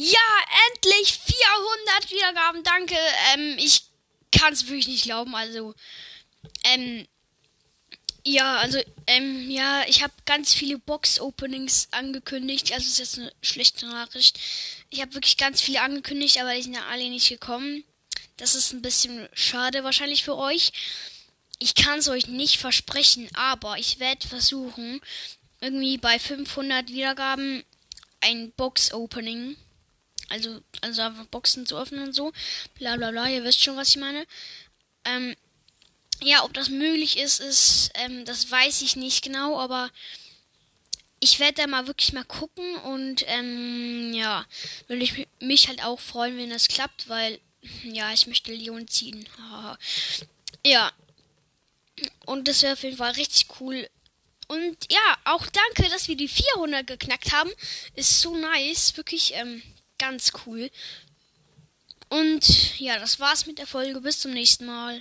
Ja, endlich 400 Wiedergaben. Danke. Ähm, ich kann es wirklich nicht glauben. Also, ähm, ja, also, ähm, ja, ich habe ganz viele Box-Openings angekündigt. Also, das ist jetzt eine schlechte Nachricht. Ich habe wirklich ganz viele angekündigt, aber die sind ja alle nicht gekommen. Das ist ein bisschen schade wahrscheinlich für euch. Ich kann es euch nicht versprechen, aber ich werde versuchen, irgendwie bei 500 Wiedergaben ein Box-Opening also, also einfach Boxen zu öffnen und so. Bla bla bla, ihr wisst schon, was ich meine. Ähm, ja, ob das möglich ist, ist, ähm, das weiß ich nicht genau, aber ich werde da mal wirklich mal gucken und ähm, ja, würde ich mich halt auch freuen, wenn das klappt, weil ja, ich möchte Leon ziehen. ja. Und das wäre auf jeden Fall richtig cool. Und ja, auch danke, dass wir die 400 geknackt haben. Ist so nice, wirklich. Ähm, ganz cool. Und ja, das war's mit der Folge. Bis zum nächsten Mal.